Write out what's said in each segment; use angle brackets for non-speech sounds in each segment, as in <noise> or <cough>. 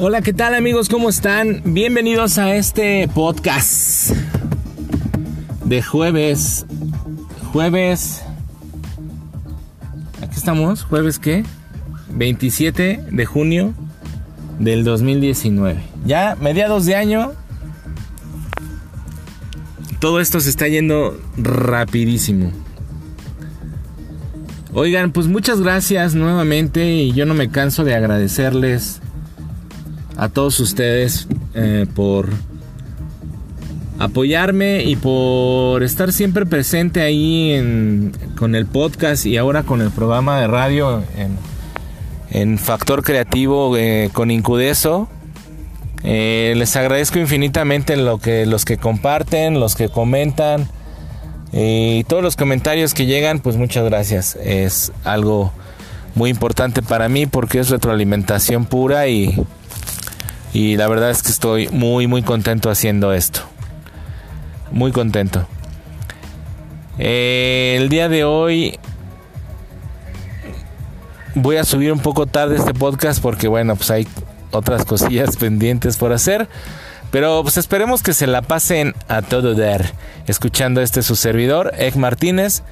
Hola, ¿qué tal amigos? ¿Cómo están? Bienvenidos a este podcast de jueves. Jueves... Aquí estamos, jueves qué? 27 de junio del 2019. Ya mediados de año. Todo esto se está yendo rapidísimo. Oigan, pues muchas gracias nuevamente y yo no me canso de agradecerles a todos ustedes eh, por apoyarme y por estar siempre presente ahí con el podcast y ahora con el programa de radio en, Factor Creativo eh, con Incudeso. Eh, les agradezco infinitamente lo que, los que comparten, los que comentan y todos los comentarios que llegan, pues muchas gracias. Es algo muy importante para mí porque es retroalimentación pura y, y la verdad es que estoy muy muy contento haciendo esto. Muy contento. Eh, el día de hoy voy a subir un poco tarde este podcast porque bueno, pues hay otras cosillas <laughs> pendientes por hacer. Pero pues esperemos que se la pasen a todo dar escuchando este su servidor, Egg Martínez,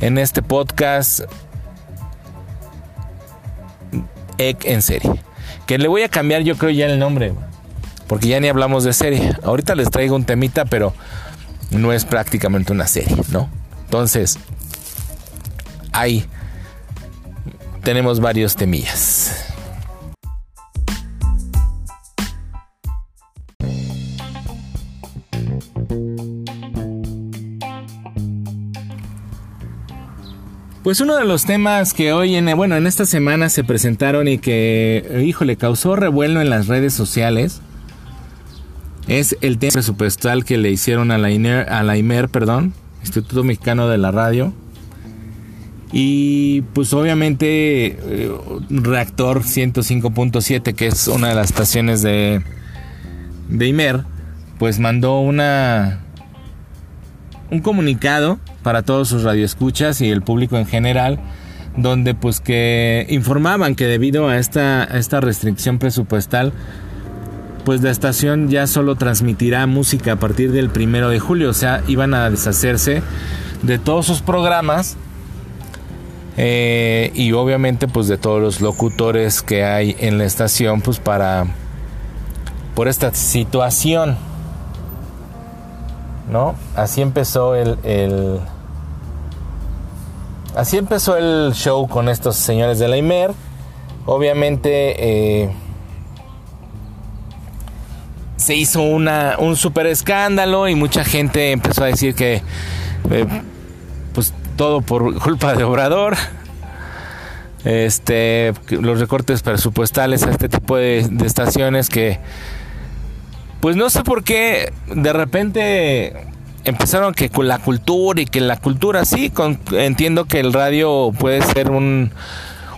en este podcast Egg en serie. Que le voy a cambiar yo creo ya el nombre, porque ya ni hablamos de serie. Ahorita les traigo un temita, pero no es prácticamente una serie, ¿no? Entonces, ahí tenemos varios temillas. Pues uno de los temas que hoy en bueno, en esta semana se presentaron y que híjole, causó revuelo en las redes sociales es el tema presupuestal que le hicieron a la INER, a la IMER, perdón, Instituto Mexicano de la Radio. Y pues obviamente eh, Reactor 105.7, que es una de las estaciones de de IMER, pues mandó una un comunicado para todos sus radioescuchas y el público en general, donde pues que informaban que debido a esta, esta restricción presupuestal, pues la estación ya solo transmitirá música a partir del primero de julio, o sea, iban a deshacerse de todos sus programas eh, y obviamente pues de todos los locutores que hay en la estación pues para por esta situación ¿no? Así empezó el, así empezó el show con estos señores de la IMER. Obviamente eh, se hizo una, un super escándalo y mucha gente empezó a decir que eh, pues todo por culpa de Obrador. Este, los recortes presupuestales a este tipo de estaciones que pues no sé por qué de repente empezaron que con la cultura y que la cultura sí, entiendo que el radio puede ser un,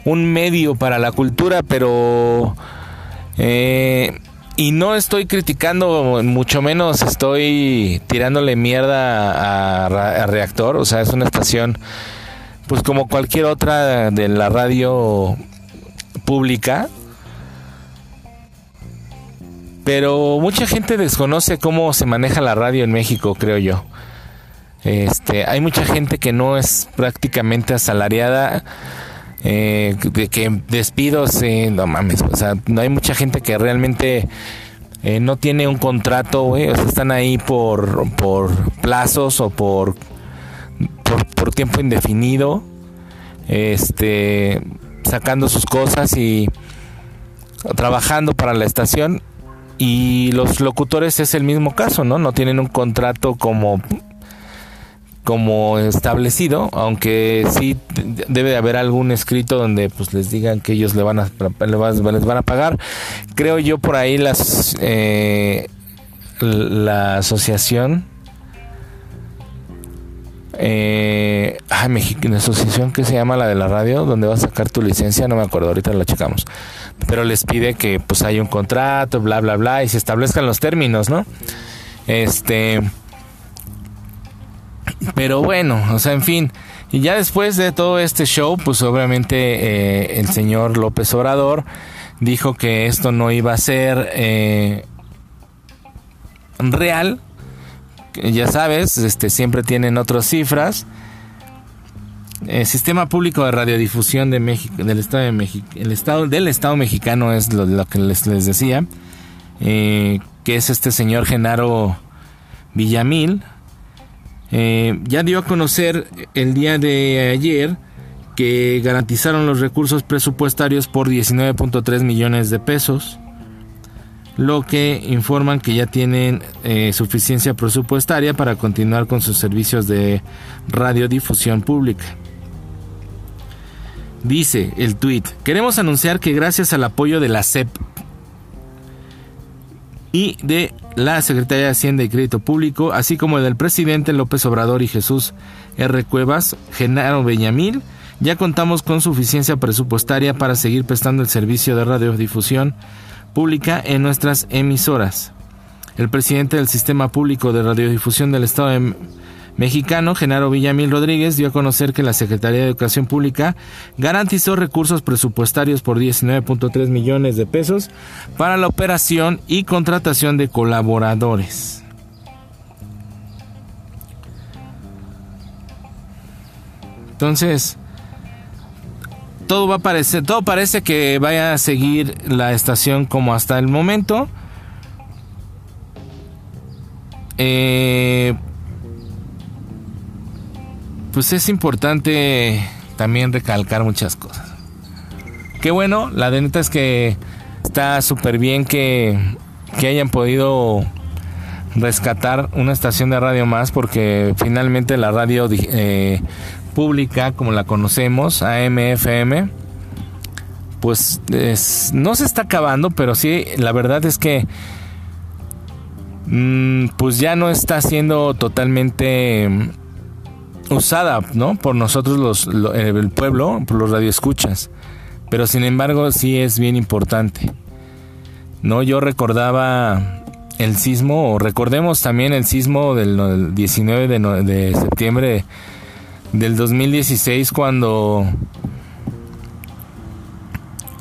un medio para la cultura, pero... Eh, y no estoy criticando, mucho menos estoy tirándole mierda a, a, Reactor, o sea, es una estación, pues como cualquier otra de la radio pública, pero mucha gente desconoce cómo se maneja la radio en México, creo yo. Este, hay mucha gente que no es prácticamente asalariada, eh, de que despidos, eh, no mames, o sea, no hay mucha gente que realmente eh, no tiene un contrato, o sea, están ahí por, por plazos o por, por, por tiempo indefinido, este, sacando sus cosas y trabajando para la estación y los locutores es el mismo caso, ¿no? No tienen un contrato como como establecido, aunque sí debe de haber algún escrito donde pues les digan que ellos le van a les van a pagar. Creo yo por ahí las eh, la asociación eh, ay, México, asociación que se llama la de la radio, donde vas a sacar tu licencia, no me acuerdo, ahorita la checamos. Pero les pide que pues haya un contrato, bla, bla, bla, y se establezcan los términos, ¿no? Este. Pero bueno, o sea, en fin. Y ya después de todo este show, pues obviamente eh, el señor López Obrador dijo que esto no iba a ser eh, real. Ya sabes, este, siempre tienen otras cifras. El Sistema Público de Radiodifusión de México, del Estado de México, el Estado del Estado Mexicano es lo, que les, decía, eh, que es este señor Genaro Villamil, eh, ya dio a conocer el día de ayer que garantizaron los recursos presupuestarios por 19.3 millones de pesos, lo que informan que ya tienen eh, suficiencia presupuestaria para continuar con sus servicios de radiodifusión pública. Dice el tweet, queremos anunciar que gracias al apoyo de la CEP y de la Secretaría de Hacienda y Crédito Público, así como del presidente López Obrador y Jesús R. Cuevas, Genaro Beñamil, ya contamos con suficiencia presupuestaria para seguir prestando el servicio de radiodifusión pública en nuestras emisoras. El presidente del Sistema Público de Radiodifusión del Estado mexicano, Genaro Villamil Rodríguez, dio a conocer que la Secretaría de Educación Pública garantizó recursos presupuestarios por 19.3 millones de pesos para la operación y contratación de colaboradores. Entonces, todo va a parecer, todo parece que vaya a seguir la estación como hasta el momento. Eh, pues es importante también recalcar muchas cosas. Qué bueno, la de neta es que está súper bien que, que hayan podido rescatar una estación de radio más porque finalmente la radio eh, pública, como la conocemos, AMFM, pues no se está acabando, pero sí, la verdad es que mm, pues ya no está siendo totalmente mm, usada, ¿no? Por nosotros los, el pueblo, por los radioescuchas. Pero sin embargo sí es bien importante. No, yo recordaba el sismo, o recordemos también el sismo del 19 de, de septiembre del 2016 cuando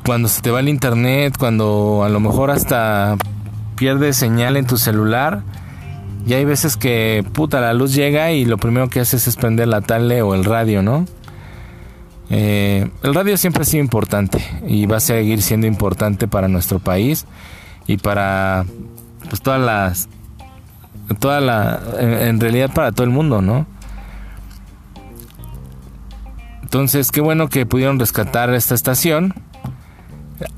cuando se te va el internet, cuando a lo mejor hasta pierdes señal en tu celular. Y hay veces que puta la luz llega y lo primero que haces es prender la tele o el radio, ¿no? Eh, el radio siempre ha sido importante y va a seguir siendo importante para nuestro país y para pues todas las toda la en realidad para todo el mundo, ¿no? Entonces, qué bueno que pudieron rescatar esta estación.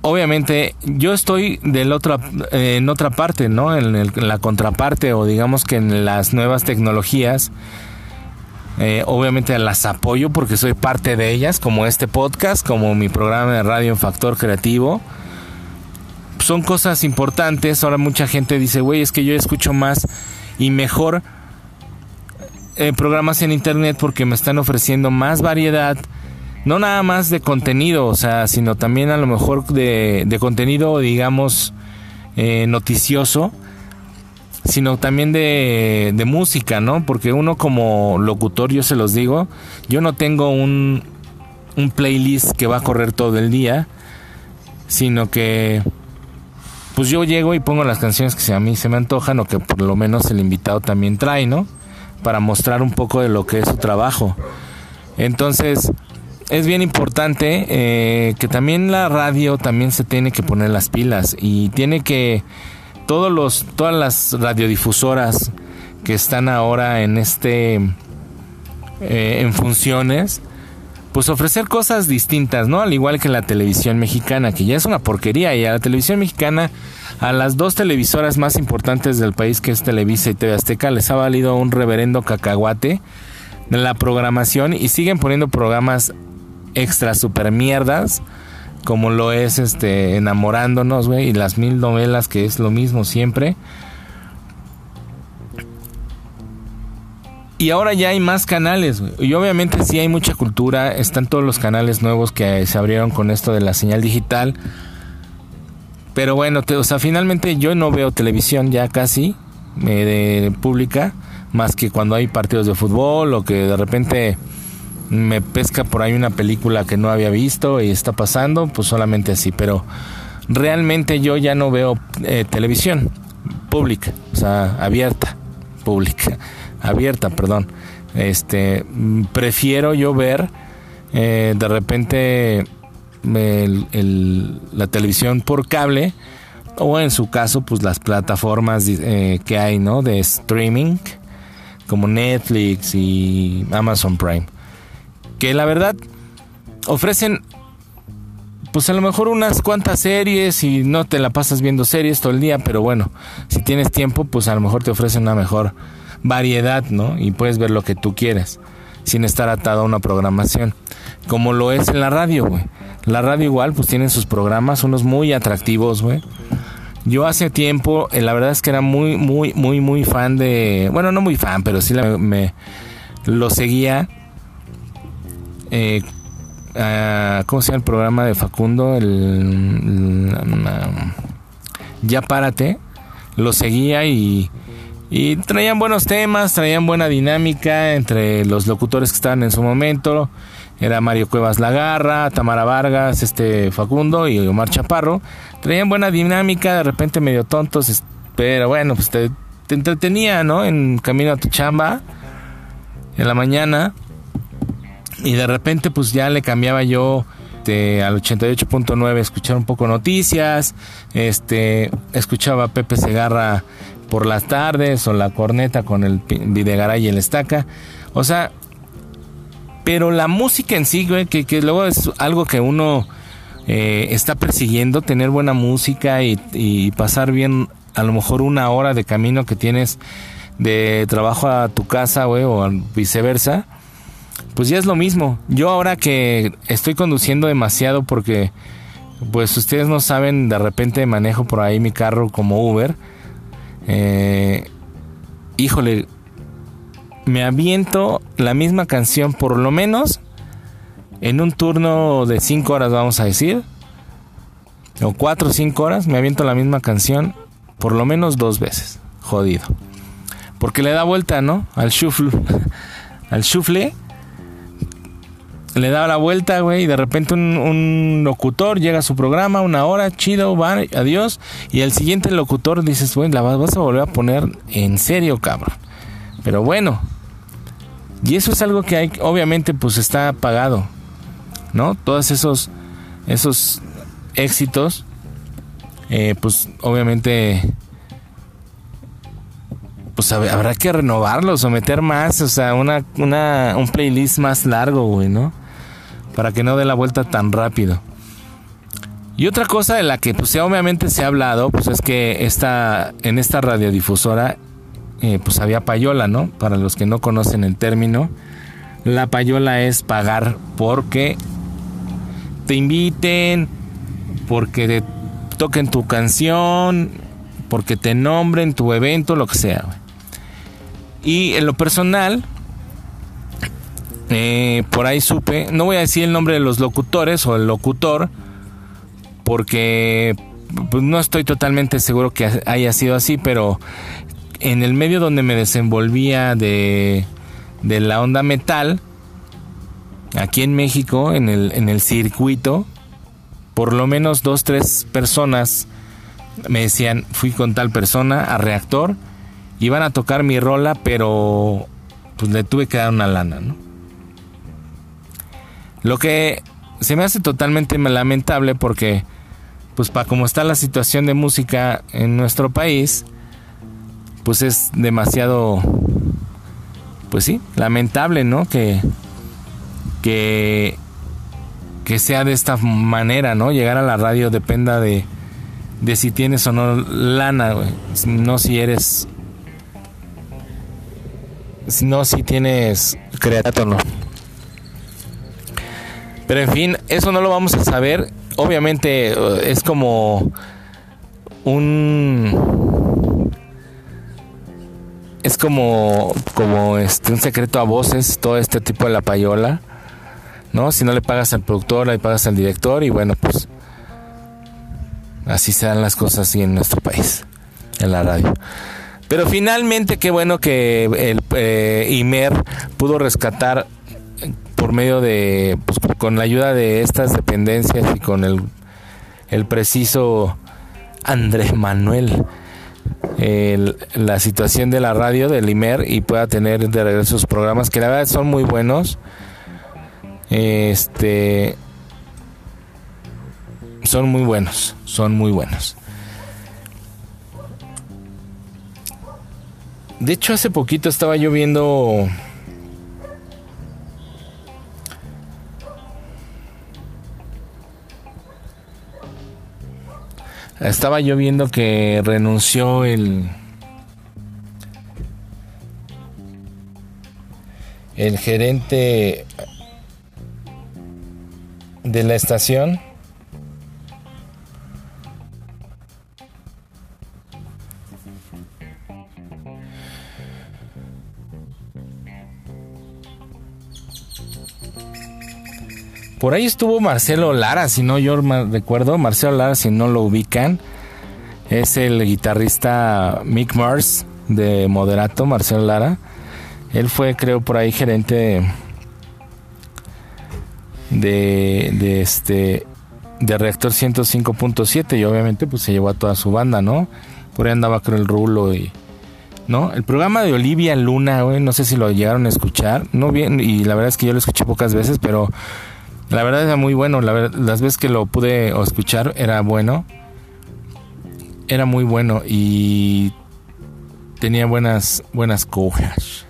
Obviamente, yo estoy del otro, en otra parte, ¿no? En, la contraparte, o digamos que en las nuevas tecnologías. Eh, obviamente las apoyo porque soy parte de ellas, como este podcast, como mi programa de radio en Factor Creativo. Son cosas importantes. Ahora mucha gente dice, güey, es que yo escucho más y mejor eh, programas en internet porque me están ofreciendo más variedad, no nada más de contenido, o sea, sino también a lo mejor de, de contenido, digamos, eh, noticioso, sino también de, de música, ¿no? Porque uno como locutor, yo se los digo, yo no tengo un, un playlist que va a correr todo el día, sino que pues yo llego y pongo las canciones que a mí se me antojan o que por lo menos el invitado también trae, ¿no? Para mostrar un poco de lo que es su trabajo. Entonces, es bien importante eh, que también la radio también se tiene que poner las pilas y tiene que todos los todas las radiodifusoras que están ahora en este eh, en funciones pues ofrecer cosas distintas, ¿no? Al igual que la televisión mexicana, que ya es una porquería, y a la televisión mexicana, a las dos televisoras más importantes del país, que es Televisa y TV Azteca, les ha valido un reverendo cacahuate la programación y siguen poniendo programas extra super mierdas, como lo es este Enamorándonos, güey, y las mil novelas, que es lo mismo siempre. Y ahora ya hay más canales, Y obviamente sí hay mucha cultura. Están todos los canales nuevos que se abrieron con esto de la señal digital. Pero bueno, o sea, finalmente yo no veo televisión ya casi eh, de pública. Más que cuando hay partidos de fútbol o que de repente me pesca por ahí una película que no había visto y está pasando. Pues solamente así. Pero realmente yo ya no veo eh, televisión pública, o sea, abierta, pública, <laughs> abierta, perdón. Este, prefiero yo ver eh, de repente la televisión por cable o en su caso pues las plataformas eh, que hay no de streaming como Netflix y Amazon Prime que la verdad ofrecen pues a lo mejor unas cuantas series y no te la pasas viendo series todo el día, pero bueno, si tienes tiempo, pues a lo mejor te ofrecen una mejor variedad, ¿no? Y puedes ver lo que tú quieres, sin estar atado a una programación, como lo es en la radio, güey. La radio igual, pues tienen sus programas, unos muy atractivos, güey. Yo hace tiempo, eh, la verdad es que era muy, muy, muy, muy fan de, bueno, no muy fan, pero sí me lo seguía. Eh, ¿cómo se llama el programa de Facundo? El, ya párate. Lo seguía y, y traían buenos temas, traían buena dinámica entre los locutores que estaban en su momento. Era Mario Cuevas Lagarra, Tamara Vargas, este Facundo y Omar Chaparro. Traían buena dinámica, de repente medio tontos, pero bueno, pues te, te entretenía, ¿no? En camino a tu chamba, en la mañana y de repente pues ya le cambiaba yo este, al 88.9 escuchar un poco noticias, este escuchaba a Pepe Segarra por las tardes o la corneta con el Videgaray y el Estaca. O sea, pero la música en sí, güey, que, que luego es algo que uno eh, está persiguiendo, tener buena música y, y pasar bien a lo mejor una hora de camino que tienes de trabajo a tu casa, güey, o viceversa pues ya es lo mismo. Yo ahora que estoy conduciendo demasiado porque, pues ustedes no saben, de repente manejo por ahí mi carro como Uber. Eh, híjole, me aviento la misma canción por lo menos en un turno de 5 horas, vamos a decir. O 4 o 5 horas, me aviento la misma canción por lo menos dos veces. Jodido. Porque le da vuelta, ¿no? Al shuffle. <laughs> al shuffle le da la vuelta, güey, y de repente un, locutor llega a su programa, una hora, chido, va, adiós, y el siguiente locutor dices, güey, la vas a volver a poner en serio, cabrón. Pero bueno, y eso es algo que hay, obviamente, pues está pagado, ¿no? Todos esos, esos éxitos, eh, pues obviamente, pues habrá que renovarlos o meter más, o sea, una, una, un playlist más largo, güey, ¿no? para que no dé la vuelta tan rápido. Y otra cosa de la que pues obviamente se ha hablado, pues es que esta, en esta radiodifusora eh, pues había payola, ¿no? Para los que no conocen el término, la payola es pagar porque te inviten, porque te toquen tu canción, porque te nombren tu evento, lo que sea. Y en lo personal, eh, por ahí supe, no voy a decir el nombre de los locutores o el locutor, porque pues, no estoy totalmente seguro que haya sido así, pero en el medio donde me desenvolvía de, de la onda metal, aquí en México, en el, en el circuito, por lo menos dos, tres personas me decían, fui con tal persona a reactor, iban a tocar mi rola, pero pues le tuve que dar una lana, ¿no? Lo que se me hace totalmente lamentable porque, pues para como está la situación de música en nuestro país, pues es demasiado, pues sí, lamentable, ¿no? Que, que, que sea de esta manera, ¿no? Llegar a la radio dependa de, de si tienes o no lana, no si eres, no si tienes creativo o no. Pero en fin, eso no lo vamos a saber. Obviamente eh, es como un es como como este un secreto a voces todo este tipo de la payola, ¿no? Si no le pagas al productor, le pagas al director y bueno, pues así se dan las cosas así en nuestro país, en la radio. Pero finalmente qué bueno que el eh, Imer pudo rescatar por medio de, pues, con la ayuda de estas dependencias y con el, el preciso Andrés Manuel la situación de la radio del IMER y pueda tener de regreso sus programas que la verdad son muy buenos. Este son muy buenos, son muy buenos. De hecho, hace poquito estaba yo viendo Estaba yo viendo que renunció el. El gerente de la estación. Por ahí estuvo Marcelo Lara, si no yo recuerdo. Marcelo Lara, si no lo ubican, es el guitarrista Mick Mars de Moderato, Marcelo Lara. Él fue, creo, por ahí gerente de, de este de Reactor 105.7 y obviamente pues se llevó a toda su banda, ¿no? Por ahí andaba creo el Rulo y ¿no? El programa de Olivia Luna, no sé si lo llegaron a escuchar, no bien y la verdad es que yo lo escuché pocas veces, pero la verdad era muy bueno. las veces que lo pude escuchar era bueno. Era muy bueno y tenía buenas buenas cojas.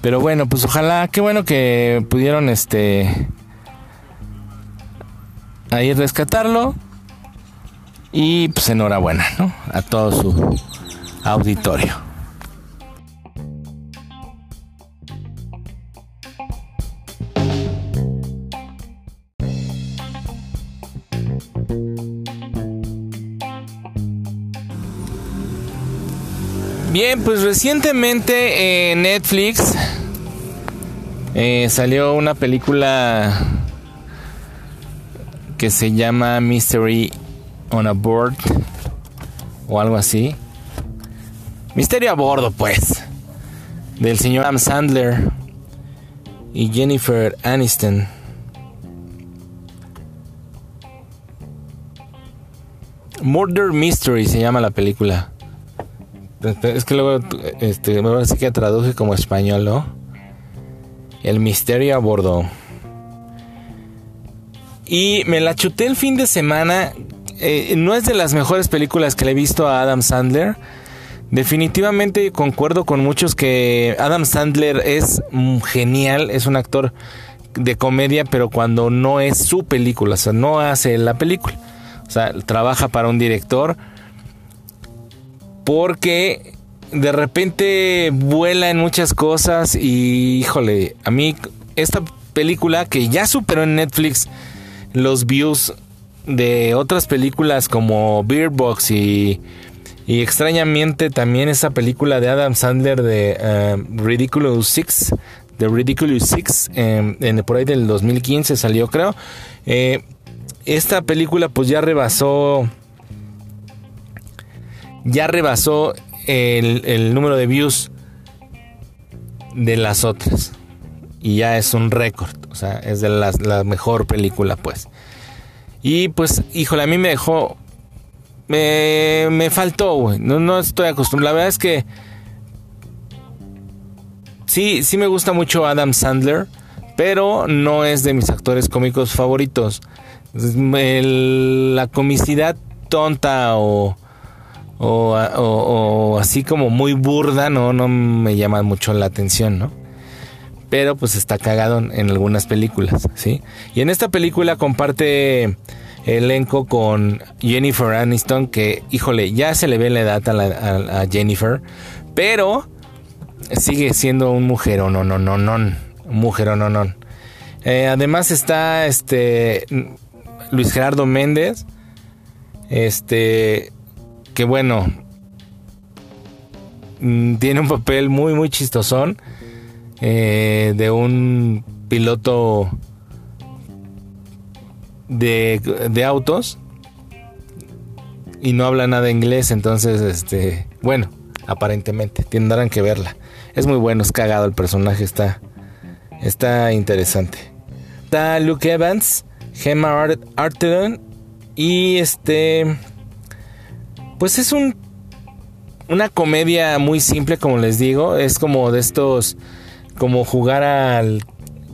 Pero bueno, pues ojalá, qué bueno que pudieron este ahí rescatarlo. Y pues enhorabuena, ¿no? A todo su auditorio. Bien, pues recientemente en Netflix eh, salió una película que se llama Mystery on a Board o algo así. Misterio a bordo, pues, del señor Adam Sandler y Jennifer Aniston. Murder Mystery se llama la película. Es que luego, este, me parece que traduje como español, ¿no? El misterio a bordo. Y me la chuté el fin de semana. Eh, no es de las mejores películas que le he visto a Adam Sandler. Definitivamente concuerdo con muchos que Adam Sandler es genial, es un actor de comedia, pero cuando no es su película, o sea, no hace la película. O sea, trabaja para un director porque de repente vuela en muchas cosas y híjole, a mí esta película que ya superó en Netflix los views de otras películas como Beer y, y extrañamente también esa película de Adam Sandler de eh, Ridiculous Six, de Ridiculous Six, em, en, por ahí del 2015 salió creo. Eh, esta película pues ya rebasó ya rebasó el, número de views de las otras. Y ya es un récord. O sea, es de la mejor película, pues. Y pues, híjole, a mí me dejó. Me, me faltó, güey. No, no estoy acostumbrado. La verdad es que. Sí, sí me gusta mucho Adam Sandler. Pero no es de mis actores cómicos favoritos. la comicidad tonta o o, así como muy burda, no, no me llama mucho la atención, ¿no? Pero pues está cagado en algunas películas, ¿sí? Y en esta película comparte elenco con Jennifer Aniston, que, híjole, ya se le ve la edad a, Jennifer, pero sigue siendo un mujer no, no, no, no, mujer no, no. Eh, además está este Luis Gerardo Méndez, este que bueno, mm, tiene un papel muy, muy chistosón eh, de un piloto de, de, autos y no habla nada inglés, entonces, este, bueno, aparentemente, tendrán que verla. Es muy bueno, es cagado el personaje, está, está interesante. está Luke Evans, Gemma Arterton y este pues es un una comedia muy simple como les digo, es como de estos como jugar al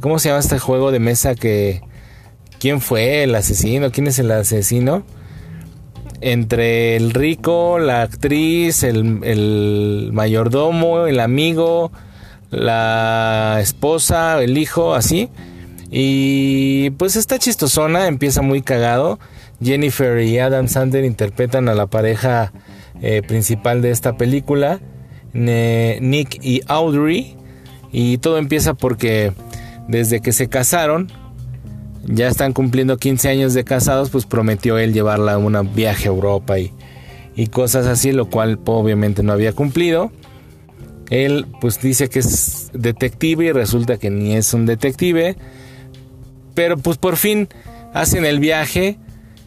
¿cómo se llama este juego de mesa que quién fue el asesino? ¿Quién es el asesino? Entre el rico, la actriz, el, el mayordomo, el amigo, la esposa, el hijo, así. Y pues está chistosona, empieza muy cagado. Jennifer y Adam Sandler interpretan a la pareja eh, principal de esta película, Nick y Audrey. Y todo empieza porque desde que se casaron, ya están cumpliendo 15 años de casados, pues prometió él llevarla a un viaje a Europa y, y cosas así, lo cual obviamente no había cumplido. Él pues dice que es detective y resulta que ni es un detective. Pero pues por fin hacen el viaje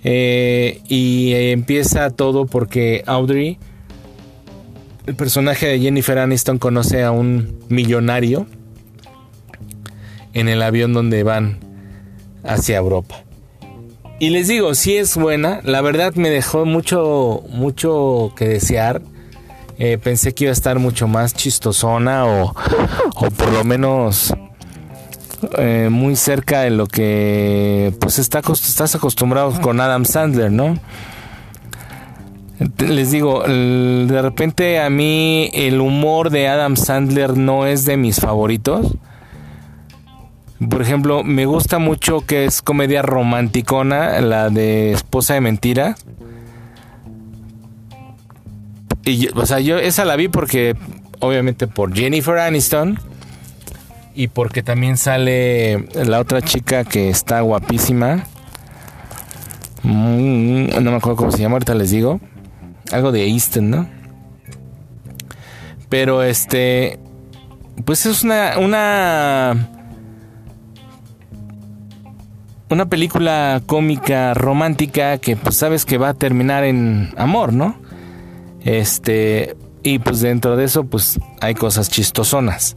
eh, y empieza todo porque Audrey, el personaje de Jennifer Aniston, conoce a un millonario en el avión donde van hacia Europa. Y les digo, si es buena, la verdad me dejó mucho, mucho que desear. Eh, pensé que iba a estar mucho más chistosona o, o por lo menos eh, muy cerca de lo que pues está, estás acostumbrado con Adam Sandler, ¿no? Les digo, de repente a mí el humor de Adam Sandler no es de mis favoritos. Por ejemplo, me gusta mucho que es comedia romanticona, la de Esposa de Mentira. Y, o sea, yo esa la vi porque, obviamente, por Jennifer Aniston y porque también sale la otra chica que está guapísima. Mm, no me acuerdo cómo se llama, ahorita les digo. Algo de Easton, ¿no? Pero este. Pues es una. Una. Una película cómica romántica que pues sabes que va a terminar en amor, ¿no? Este. Y pues dentro de eso, pues hay cosas chistosonas.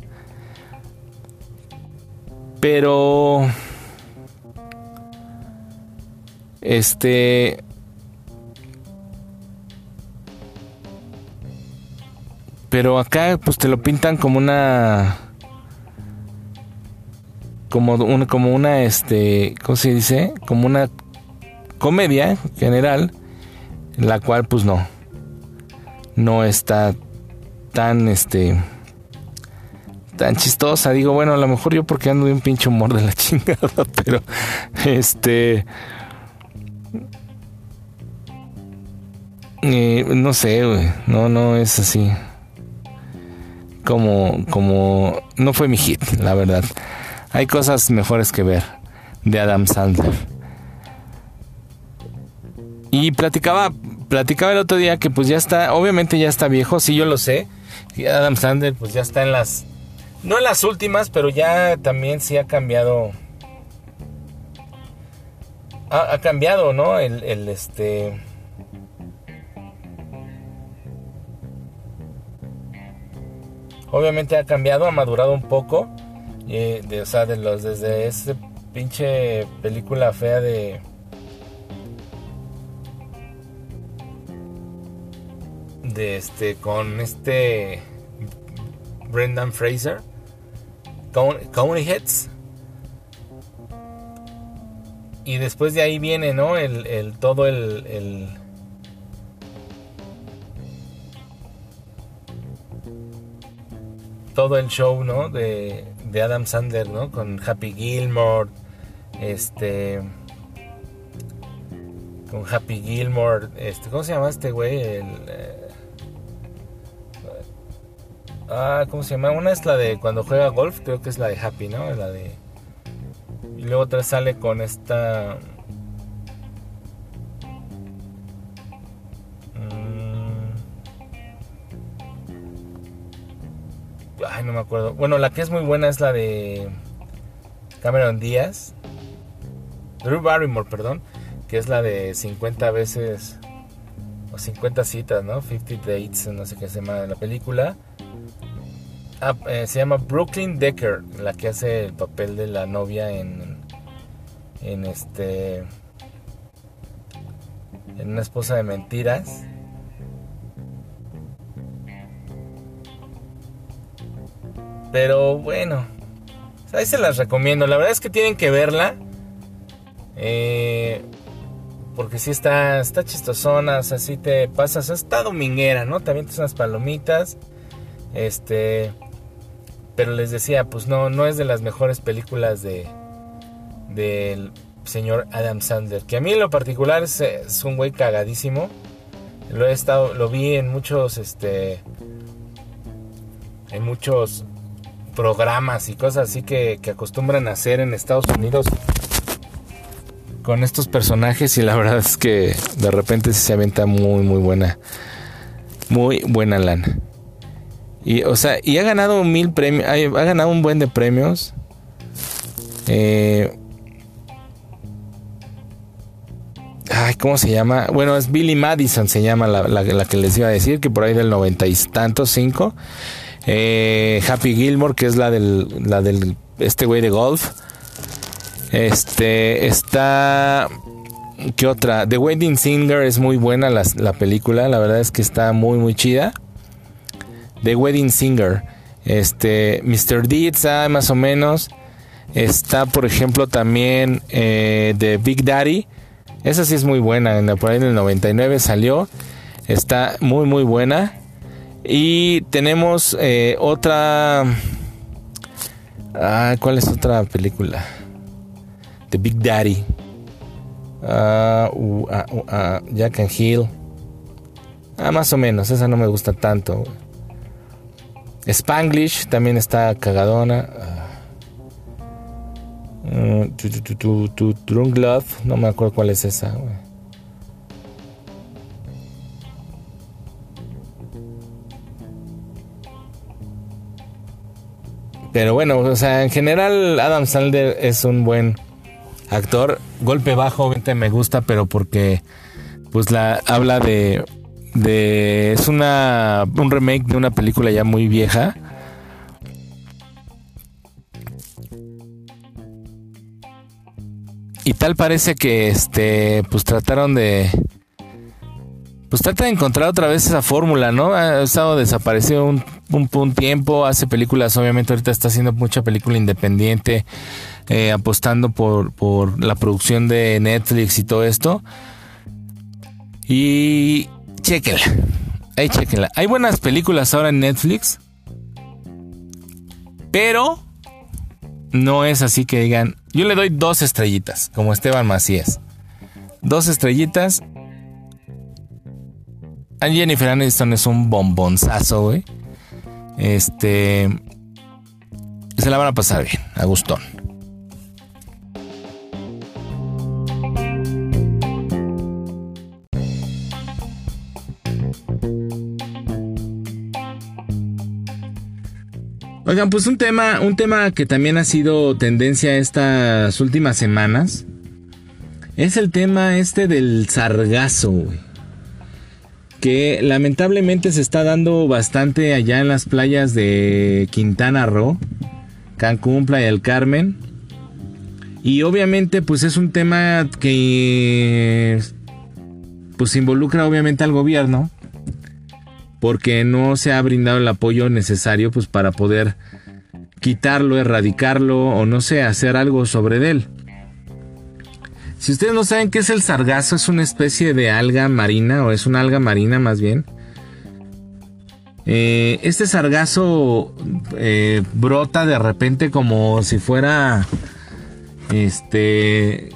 Pero... Este... Pero acá pues te lo pintan como una... Como una, como una, este, ¿cómo se dice? Como una comedia general, la cual pues no, no está tan, este, tan chistosa. Digo, bueno, a lo mejor yo porque ando de un pinche humor de la <laughs> chingada, pero este. Eh, no sé, güey. No, no es así. Como, como. No fue mi hit, la verdad. Hay cosas mejores que ver de Adam Sandler. Y platicaba, platicaba el otro día que pues ya está, obviamente ya está viejo, sí yo lo sé. Adam Sandler pues ya está en las no en las últimas, pero ya también sí ha cambiado. Ha, cambiado, ¿no? El, el, este. Obviamente ha cambiado, ha madurado un poco. Eh, de, o sea, de los, desde ese pinche película fea de. De este. Con este. Brendan Fraser County Heads. Y después de ahí viene, ¿no? El, el todo el, todo el show, ¿no? De, de Adam Sandler, ¿no? Con Happy Gilmore, este, con Happy Gilmore, este, ¿cómo se llama este güey? El, eh, Ah, ¿cómo se llama? Una es la de cuando juega golf, creo que es la de Happy, ¿no? La de. Y luego otra sale con esta. Mm. Ay, no me acuerdo. Bueno, la que es muy buena es la de Cameron Díaz. Drew Barrymore, perdón. Que es la de 50 veces. O 50 citas, ¿no? 50 dates, no sé qué se llama la película. Ah, eh, se llama Brooklyn Decker, la que hace el papel de la novia en, en este en una esposa de mentiras. Pero bueno, ahí se las recomiendo. La verdad es que tienen que verla. Eh, porque si está, está chistosona, o sea, si te pasas, está dominguera, ¿no? También te unas palomitas. Este. Pero les decía, pues no, no es de las mejores películas de. del señor Adam Sandler. Que a mí en lo particular es, un güey cagadísimo. Lo he estado. Lo vi en muchos. Este. En muchos programas y cosas así que, que acostumbran a hacer en Estados Unidos con estos personajes y la verdad es que de repente se aventa muy muy buena muy buena lana y o sea y ha ganado mil premios ha, ganado un buen de premios eh, ay cómo se llama bueno es Billy Madison se llama la, que les iba a decir que por ahí del noventa y tantos cinco eh, Happy Gilmore que es la del la del este güey de golf este está. ¿Qué otra? The Wedding Singer es muy buena la, película. La verdad es que está muy, muy chida. The Wedding Singer. Este. Mr. Deeds, ah, más o menos. Está, por ejemplo, también eh, The Big Daddy. Esa sí es muy buena. En, por ahí en el 99 salió. Está muy, muy buena. Y tenemos eh, otra. Ah, ¿Cuál es otra película? Big Daddy, uh, Jack and Hill. Ah, más o menos, esa no me gusta tanto. Spanglish también está cagadona. Drunk Love, no me acuerdo cuál es esa. Pero bueno, o sea, en general Adam Sandler es un buen actor. Golpe bajo, obviamente me gusta, pero porque pues la habla de de es una un remake de una película ya muy vieja. Y tal parece que este pues trataron de pues trata de encontrar otra vez esa fórmula, ¿no? Ha estado desaparecido un, un, tiempo, hace películas, obviamente ahorita está haciendo mucha película independiente, eh, apostando por, por la producción de Netflix y todo esto. Y chequenla, ahí. Hay buenas películas ahora en Netflix, pero no es así que digan, yo le doy dos estrellitas, como Esteban Macías. Dos estrellitas Jennifer Aniston es un bombonzazo, güey. Este. Se la van a pasar bien, a gustón. Oigan, pues un tema, un tema que también ha sido tendencia estas últimas semanas es el tema este del sargazo, güey que lamentablemente se está dando bastante allá en las playas de Quintana Roo, Cancún, Playa del Carmen. Y obviamente pues es un tema que pues involucra obviamente al gobierno porque no se ha brindado el apoyo necesario pues para poder quitarlo, erradicarlo o no sé, hacer algo sobre él. Si ustedes no saben qué es el sargazo, es una especie de alga marina, o es una alga marina más bien. Eh, este sargazo eh, brota de repente como si fuera. Este.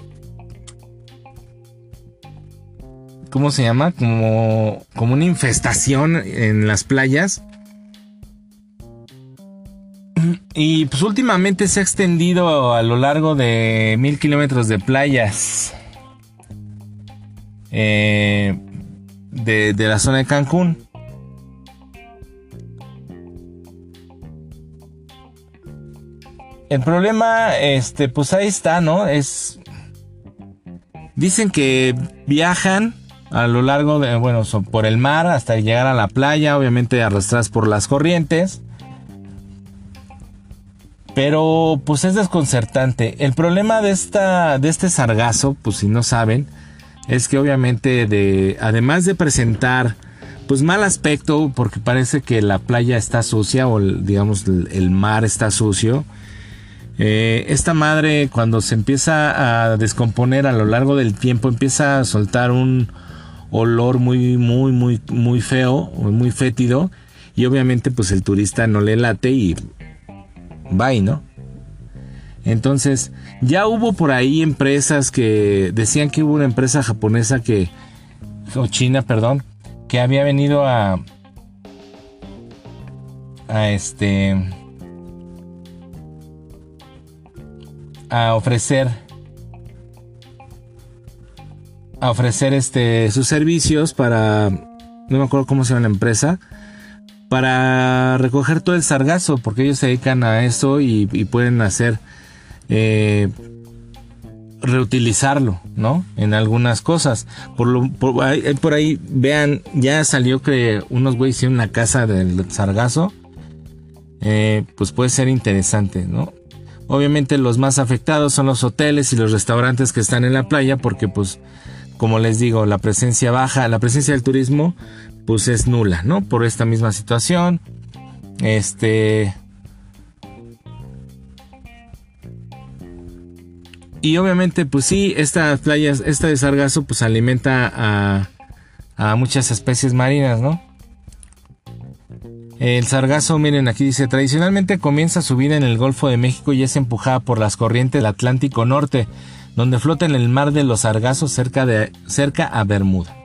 ¿Cómo se llama? Como, como una infestación en las playas. Y pues últimamente se ha extendido a lo largo de mil kilómetros de playas eh, de, la zona de Cancún. El problema, este, pues ahí está, ¿no? Es. Dicen que viajan a lo largo de, bueno, por el mar hasta llegar a la playa, obviamente arrastradas por las corrientes. Pero pues es desconcertante. El problema de esta de este sargazo, pues si no saben, es que obviamente de además de presentar pues mal aspecto porque parece que la playa está sucia o digamos el mar está sucio. Eh, esta madre cuando se empieza a descomponer a lo largo del tiempo empieza a soltar un olor muy muy muy muy feo, muy fétido y obviamente pues el turista no le late y bye, ¿no? Entonces, ya hubo por ahí empresas que decían que hubo una empresa japonesa que o china, perdón, que había venido a a este a ofrecer a ofrecer este sus servicios para no me acuerdo cómo se llama la empresa para recoger todo el sargazo porque ellos se dedican a eso y, pueden hacer eh, reutilizarlo, ¿no? En algunas cosas. Por, lo, por, ahí, vean, ya salió que unos güeyes hicieron una casa del sargazo. Eh, pues puede ser interesante, ¿no? Obviamente los más afectados son los hoteles y los restaurantes que están en la playa porque pues como les digo, la presencia baja, la presencia del turismo pues es nula, ¿no? Por esta misma situación. Este Y obviamente, pues sí, estas playas, esta de sargazo, pues alimenta a, a muchas especies marinas, ¿no? El sargazo, miren, aquí dice, tradicionalmente comienza su vida en el Golfo de México y es empujada por las corrientes del Atlántico Norte, donde flota en el mar de los sargazos cerca, de, cerca a Bermuda.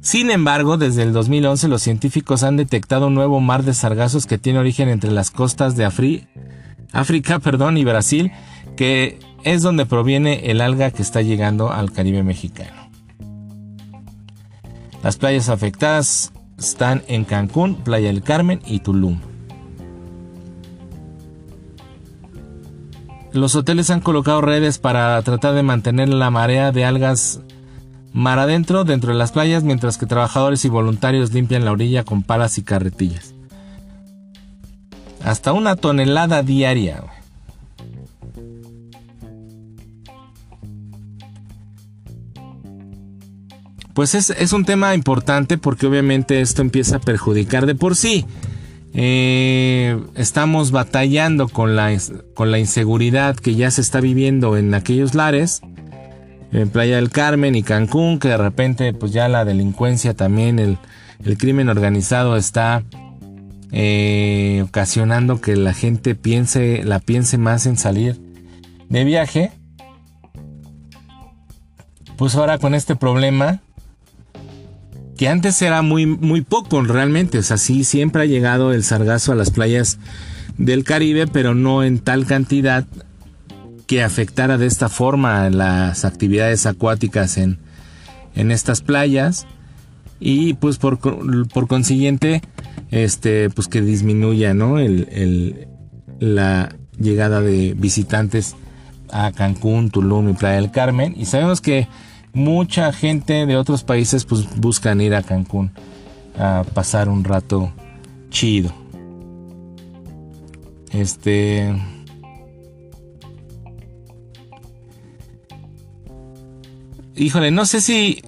Sin embargo, desde el 2011 los científicos han detectado un nuevo mar de sargazos que tiene origen entre las costas de África <laughs> perdón, y Brasil, que es donde proviene el alga que está llegando al Caribe mexicano. Las playas afectadas están en Cancún, Playa del Carmen y Tulum. Los hoteles han colocado redes para tratar de mantener la marea de algas mar adentro dentro de las playas mientras que trabajadores y voluntarios limpian la orilla con palas y carretillas. Hasta una tonelada diaria. pues es, un tema importante porque obviamente esto empieza a perjudicar de por sí. Eh, estamos batallando con la, con la inseguridad que ya se está viviendo en aquellos lares, en Playa del Carmen y Cancún, que de repente pues ya la delincuencia también, el, crimen organizado está eh, ocasionando que la gente piense, la piense más en salir de viaje. Pues ahora con este problema que antes era muy, muy poco realmente, o sea, sí siempre ha llegado el sargazo a las playas del Caribe, pero no en tal cantidad que afectara de esta forma las actividades acuáticas en, en estas playas. Y pues por, por, consiguiente este pues que disminuya ¿no? el, el, la llegada de visitantes a Cancún, Tulum y Playa del Carmen. Y sabemos que mucha gente de otros países pues buscan ir a Cancún a pasar un rato chido. Este Híjole, no sé si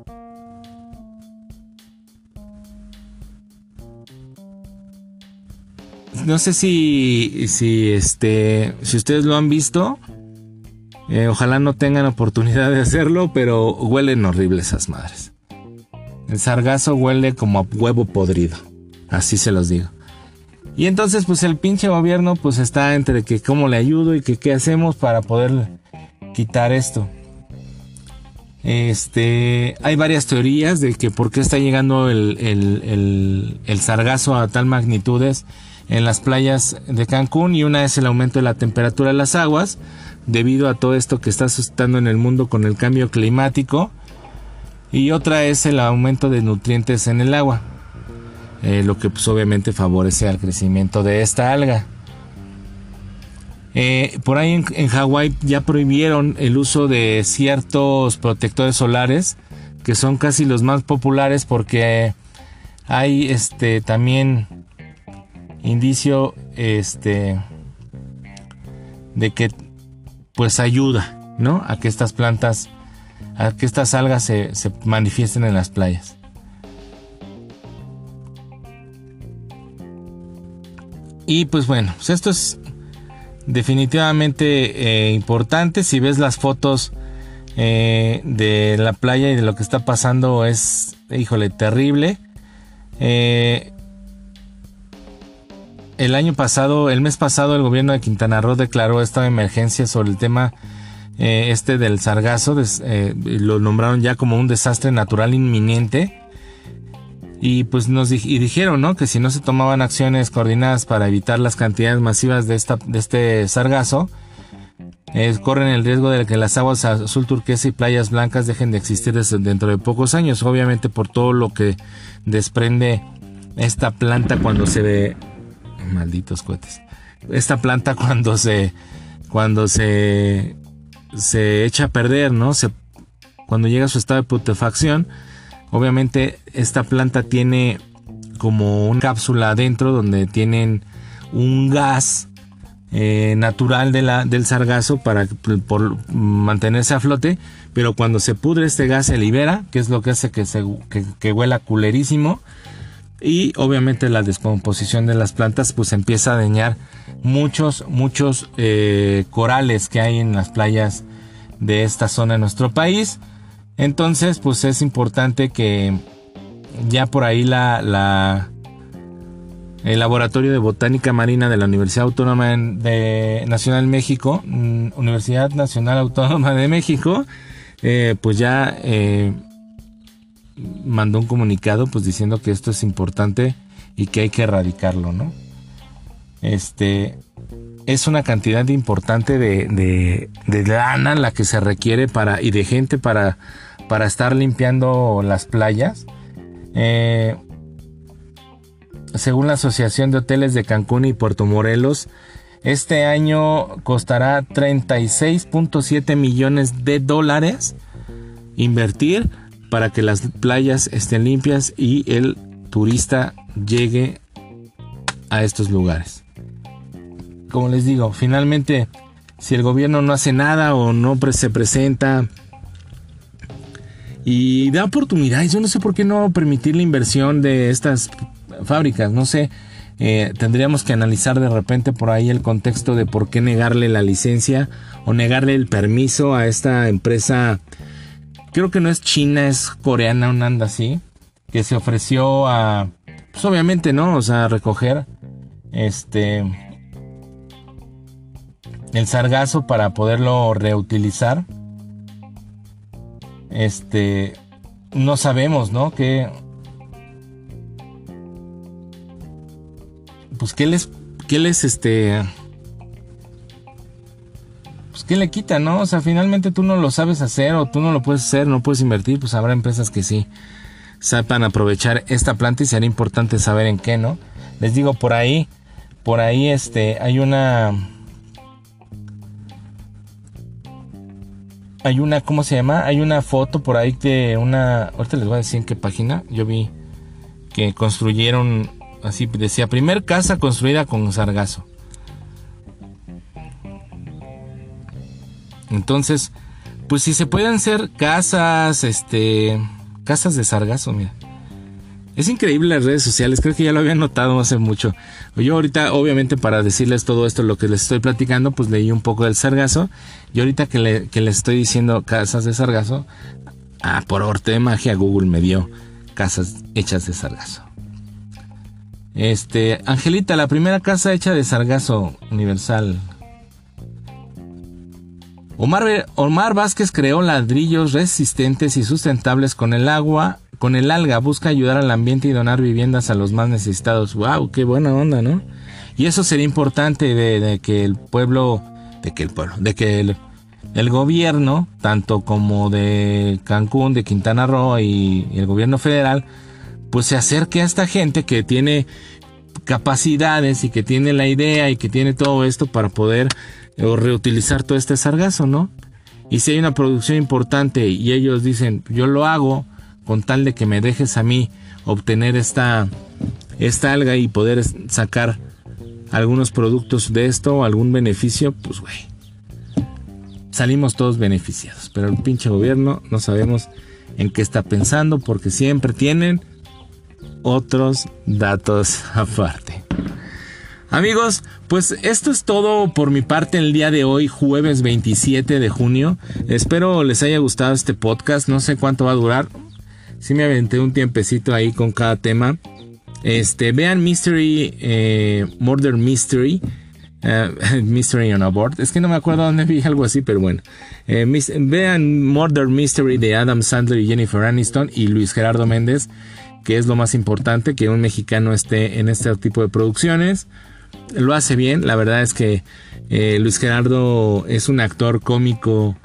no sé si si este si ustedes lo han visto eh, ojalá no tengan oportunidad de hacerlo, pero huelen horribles esas madres. El sargazo huele como a huevo podrido. Así se los digo. Y entonces pues el pinche gobierno pues está entre que cómo le ayudo y que qué hacemos para poder quitar esto. Este, hay varias teorías de que por qué está llegando el, el, el sargazo a tal magnitudes en las playas de Cancún y una es el aumento de la temperatura de las aguas debido a todo esto que está suscitando en el mundo con el cambio climático y otra es el aumento de nutrientes en el agua, eh, lo que pues obviamente favorece al crecimiento de esta alga. Eh, por ahí en, en Hawái ya prohibieron el uso de ciertos protectores solares que son casi los más populares porque hay este también indicio este de que pues ayuda, ¿no? A que estas plantas, a que estas algas se, se manifiesten en las playas. Y pues bueno, pues esto es definitivamente eh, importante. Si ves las fotos eh, de la playa y de lo que está pasando es, híjole, terrible. Eh, el año pasado, el mes pasado, el gobierno de Quintana Roo declaró esta emergencia sobre el tema este del sargazo. lo nombraron ya como un desastre natural inminente y pues nos y dijeron ¿no? que si no se tomaban acciones coordinadas para evitar las cantidades masivas de, esta, de este sargazo, corren el riesgo de que las aguas azul turquesa y playas blancas dejen de existir dentro de pocos años, obviamente por todo lo que desprende esta planta cuando se ve malditos cohetes. Esta planta cuando se cuando se se echa a perder, ¿no? Se cuando llega a su estado de putrefacción, Obviamente esta planta tiene como una cápsula adentro donde tienen un gas eh, natural del sargazo para por mantenerse a flote, pero cuando se pudre este gas se libera, que es lo que hace que, se, que, huela culerísimo y obviamente la descomposición de las plantas pues empieza a dañar muchos muchos eh, corales que hay en las playas de esta zona de nuestro país. Entonces, pues es importante que ya por ahí la, el Laboratorio de Botánica Marina de la Universidad Autónoma de Nacional México, mm, Universidad Nacional Autónoma de México, eh, pues ya eh, mandó un comunicado pues diciendo que esto es importante y que hay que erradicarlo, ¿no? Este es una cantidad importante de, de, lana la que se requiere para y de gente para para estar limpiando las playas. Eh, según la Asociación de Hoteles de Cancún y Puerto Morelos, este año costará 36.7 millones de dólares invertir para que las playas estén limpias y el turista llegue a estos lugares. Como les digo, finalmente, si el gobierno no hace nada o no se presenta y da oportunidades. Yo no sé por qué no permitir la inversión de estas fábricas, no sé. Eh, tendríamos que analizar de repente por ahí el contexto de por qué negarle la licencia o negarle el permiso a esta empresa. Creo que no es china, es coreana, un anda así. Que se ofreció a. Pues obviamente, ¿no? O sea, recoger. Este. El sargazo para poderlo reutilizar este, no sabemos, ¿no? Que, pues, ¿qué les, qué les, este, pues, ¿qué le quita, no? O sea, finalmente tú no lo sabes hacer o tú no lo puedes hacer, no puedes invertir, pues habrá empresas que sí sepan aprovechar esta planta y será importante saber en qué, ¿no? Les digo, por ahí, por ahí, este, hay una hay una, ¿cómo se llama? Hay una foto por ahí de una, ahorita les voy a decir en qué página, yo vi que construyeron, así decía, primer casa construida con sargazo. Entonces, pues si se pueden hacer casas, este, casas de sargazo, mira. Es increíble las redes sociales, creo que ya lo había notado hace mucho. Yo ahorita, obviamente, para decirles todo esto, lo que les estoy platicando, pues leí un poco del sargazo. Y ahorita que, le, les estoy diciendo casas de sargazo, ah, por orte de magia, Google me dio casas hechas de sargazo. Este, Angelita, la primera casa hecha de sargazo universal. Omar, Omar Vázquez creó ladrillos resistentes y sustentables con el agua con el alga busca ayudar al ambiente y donar viviendas a los más necesitados. ¡Wow! ¡Qué buena onda, ¿no? Y eso sería importante de, que el pueblo, de que el pueblo, de que el, el, gobierno, tanto como de Cancún, de Quintana Roo y, el gobierno federal, pues se acerque a esta gente que tiene capacidades y que tiene la idea y que tiene todo esto para poder reutilizar todo este sargazo, ¿no? Y si hay una producción importante y ellos dicen, yo lo hago, con tal de que me dejes a mí obtener esta, esta alga y poder sacar algunos productos de esto, algún beneficio, pues güey, salimos todos beneficiados. Pero el pinche gobierno no sabemos en qué está pensando porque siempre tienen otros datos <laughs> aparte. Amigos, pues esto es todo por mi parte el día de hoy, jueves 27 de junio. Espero les haya gustado este podcast. No sé cuánto va a durar. Sí me aventé un tiempecito ahí con cada tema. Este, vean Mystery, eh, Murder Mystery. Uh, <laughs> Mystery on a Board. Es que no me acuerdo dónde vi algo así, pero bueno. Eh, vean Murder Mystery de Adam Sandler y Jennifer Aniston y Luis Gerardo Méndez, que es lo más importante, que un mexicano esté en este tipo de producciones lo hace bien. La verdad es que eh, Luis Gerardo es un actor cómico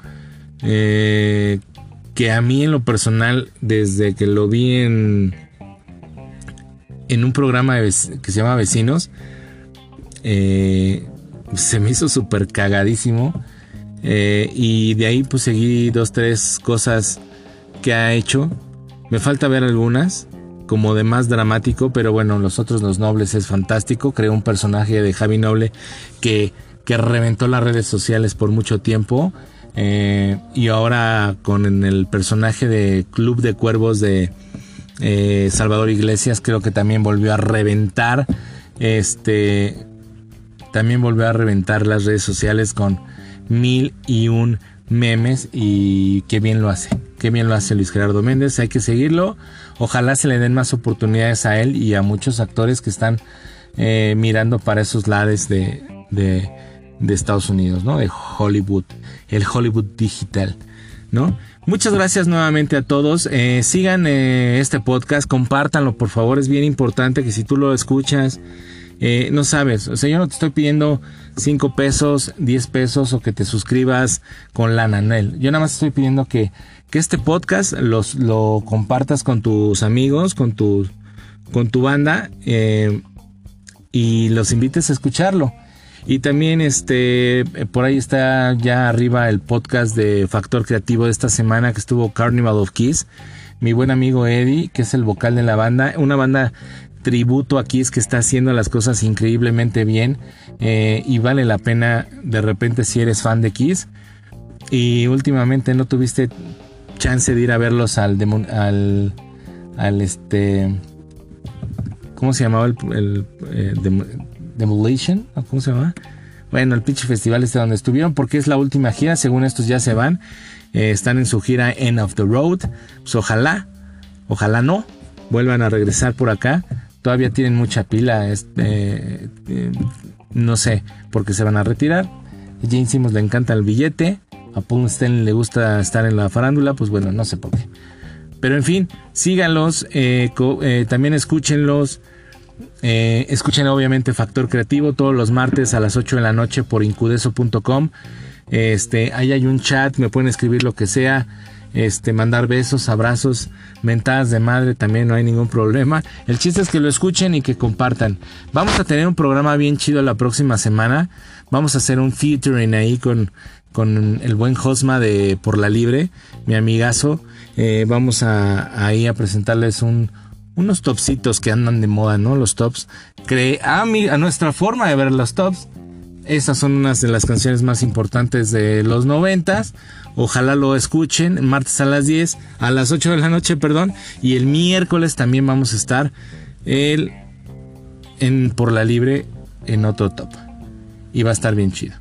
eh, que a mí en lo personal, desde que lo vi en, en un programa que se llama Vecinos, eh, se me hizo súper cagadísimo. y de ahí pues seguí dos, tres cosas que ha hecho. Me falta ver algunas como de más dramático, pero bueno, Los otros los nobles es fantástico. Creó un personaje de Javi Noble que, que reventó las redes sociales por mucho tiempo. Eh, y ahora con el personaje de Club de Cuervos de eh, Salvador Iglesias, creo que también volvió a reventar. Este también volvió a reventar las redes sociales con mil y un memes y qué bien lo hace. Qué bien lo hace Luis Gerardo Méndez. Hay que seguirlo. Ojalá se le den más oportunidades a él y a muchos actores que están eh, mirando para esos lados de, de, Estados Unidos, ¿no? De Hollywood. El Hollywood digital, ¿no? Muchas gracias nuevamente a todos. Eh, sigan eh, este podcast, compártanlo por favor. Es bien importante que si tú lo escuchas eh, no sabes, o sea, yo no te estoy pidiendo 5 pesos, 10 pesos o que te suscribas con la Nanel. Yo nada más estoy pidiendo que, que este podcast los, lo compartas con tus amigos, con tu, con tu banda eh, y los invites a escucharlo. Y también este por ahí está ya arriba el podcast de Factor Creativo de esta semana que estuvo Carnival of Keys. Mi buen amigo Eddie, que es el vocal de la banda, una banda tributo aquí es que está haciendo las cosas increíblemente bien eh, y vale la pena de repente si eres fan de Kiss y últimamente no tuviste chance de ir a verlos al al, este ¿cómo se llamaba el, eh, Demolition? ¿cómo se llama? Bueno, el pinche festival este donde estuvieron porque es la última gira, según estos ya se van, eh, están en su gira End of the Road, pues ojalá, ojalá no, vuelvan a regresar por acá todavía tienen mucha pila, este, eh, no sé por qué se van a retirar. Jane Simmons le encanta el billete, a Paul le gusta estar en la farándula, pues bueno, no sé por qué. Pero en fin, síganlos, eh, eh, también escúchenlos. escuchen obviamente Factor Creativo todos los martes a las 8 de la noche por incudeso.com. Este, ahí hay un chat, me pueden escribir lo que sea este, mandar besos, abrazos, mentadas de madre, también no hay ningún problema. El chiste es que lo escuchen y que compartan. Vamos a tener un programa bien chido la próxima semana. Vamos a hacer un featuring ahí con, con el buen Josma de Por la Libre, mi amigazo. Eh, vamos a, ahí a presentarles un, unos topsitos que andan de moda, ¿no? Los tops. Cree a, mi, a nuestra forma de ver los tops. Esas son unas de las canciones más importantes de los noventas. Ojalá lo escuchen. Martes a las 10, a las 8 de la noche, perdón. Y el miércoles también vamos a estar el, en Por la Libre en otro top. Y va a estar bien chido.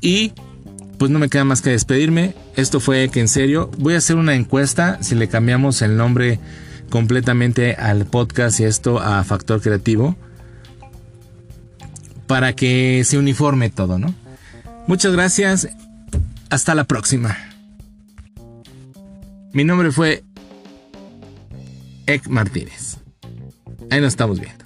Y pues no me queda más que despedirme. Esto fue que en serio. Voy a hacer una encuesta si le cambiamos el nombre completamente al podcast y esto a Factor Creativo para que se uniforme todo, ¿no? Muchas gracias. Hasta la próxima. Mi nombre fue Ek Martínez. Ahí nos estamos viendo.